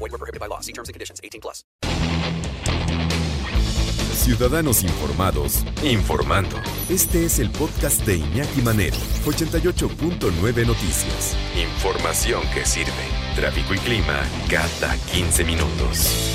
Void were prohibited by law. See terms and conditions. 18 plus. Ciudadanos informados, informando. Este es el podcast de Iñaki Manero, 88.9 Noticias. Información que sirve. Tráfico y clima cada 15 minutos.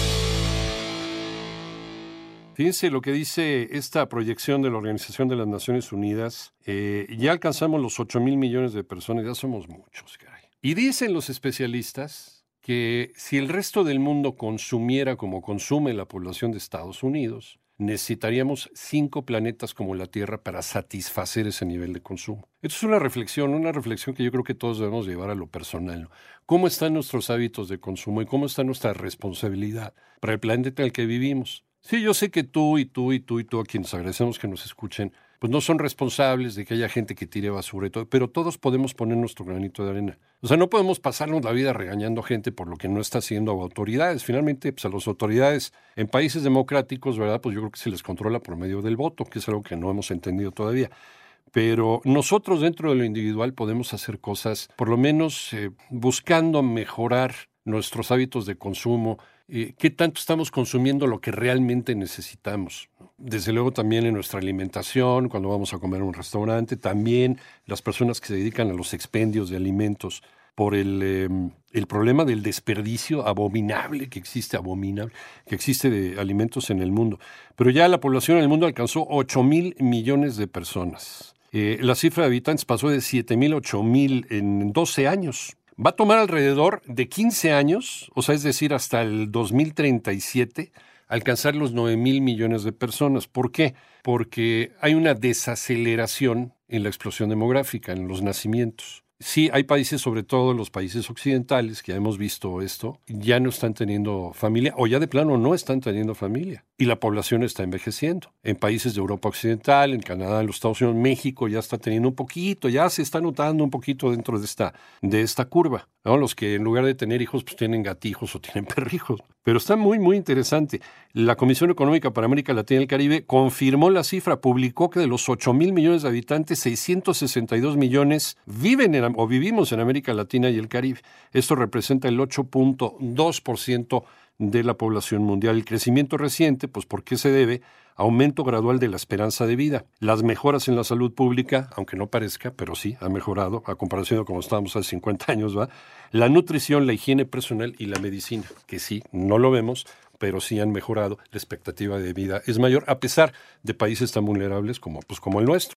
Fíjense lo que dice esta proyección de la Organización de las Naciones Unidas. Eh, ya alcanzamos los 8 mil millones de personas, ya somos muchos, caray. Y dicen los especialistas que si el resto del mundo consumiera como consume la población de Estados Unidos, necesitaríamos cinco planetas como la Tierra para satisfacer ese nivel de consumo. Esto es una reflexión, una reflexión que yo creo que todos debemos llevar a lo personal. ¿Cómo están nuestros hábitos de consumo y cómo está nuestra responsabilidad para el planeta en el que vivimos? Sí, yo sé que tú y tú y tú y tú, a quienes agradecemos que nos escuchen, pues no son responsables de que haya gente que tire basura y todo, pero todos podemos poner nuestro granito de arena. O sea, no podemos pasarnos la vida regañando gente por lo que no está haciendo autoridades. Finalmente, pues a las autoridades en países democráticos, ¿verdad? Pues yo creo que se les controla por medio del voto, que es algo que no hemos entendido todavía. Pero nosotros dentro de lo individual podemos hacer cosas, por lo menos eh, buscando mejorar nuestros hábitos de consumo, eh, qué tanto estamos consumiendo lo que realmente necesitamos. Desde luego también en nuestra alimentación, cuando vamos a comer en un restaurante, también las personas que se dedican a los expendios de alimentos por el, em, el problema del desperdicio abominable que existe, abominable, que existe de alimentos en el mundo. Pero ya la población en el mundo alcanzó 8 mil millones de personas. Eh, la cifra de habitantes pasó de 7 mil, 8 mil en 12 años. Va a tomar alrededor de 15 años, o sea, es decir, hasta el 2037, alcanzar los 9 mil millones de personas. ¿Por qué? Porque hay una desaceleración en la explosión demográfica, en los nacimientos. Sí, hay países, sobre todo los países occidentales, que ya hemos visto esto, ya no están teniendo familia o ya de plano no están teniendo familia y la población está envejeciendo. En países de Europa Occidental, en Canadá, en los Estados Unidos, México ya está teniendo un poquito, ya se está notando un poquito dentro de esta, de esta curva. Los que en lugar de tener hijos, pues tienen gatijos o tienen perrijos. Pero está muy, muy interesante. La Comisión Económica para América Latina y el Caribe confirmó la cifra, publicó que de los 8 mil millones de habitantes, 662 millones viven en, o vivimos en América Latina y el Caribe. Esto representa el 8.2% de la población mundial. El crecimiento reciente, pues ¿por qué se debe? Aumento gradual de la esperanza de vida. Las mejoras en la salud pública, aunque no parezca, pero sí, ha mejorado a comparación de como estábamos hace 50 años, ¿va? La nutrición, la higiene personal y la medicina, que sí, no lo vemos, pero sí han mejorado. La expectativa de vida es mayor, a pesar de países tan vulnerables como, pues, como el nuestro.